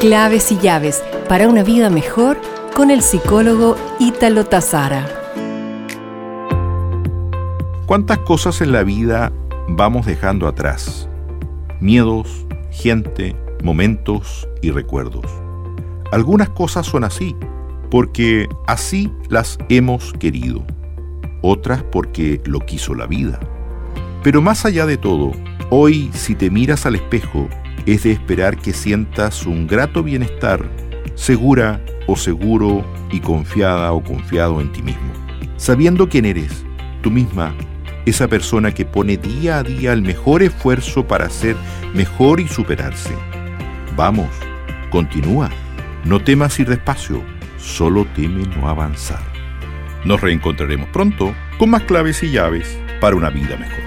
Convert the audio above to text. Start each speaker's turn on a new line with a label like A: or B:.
A: Claves y llaves para una vida mejor con el psicólogo Ítalo Tazara.
B: ¿Cuántas cosas en la vida vamos dejando atrás? Miedos, gente, momentos y recuerdos. Algunas cosas son así, porque así las hemos querido. Otras porque lo quiso la vida. Pero más allá de todo, hoy si te miras al espejo, es de esperar que sientas un grato bienestar, segura o seguro y confiada o confiado en ti mismo, sabiendo quién eres, tú misma, esa persona que pone día a día el mejor esfuerzo para ser mejor y superarse. Vamos, continúa, no temas ir despacio, solo teme no avanzar. Nos reencontraremos pronto con más claves y llaves para una vida mejor.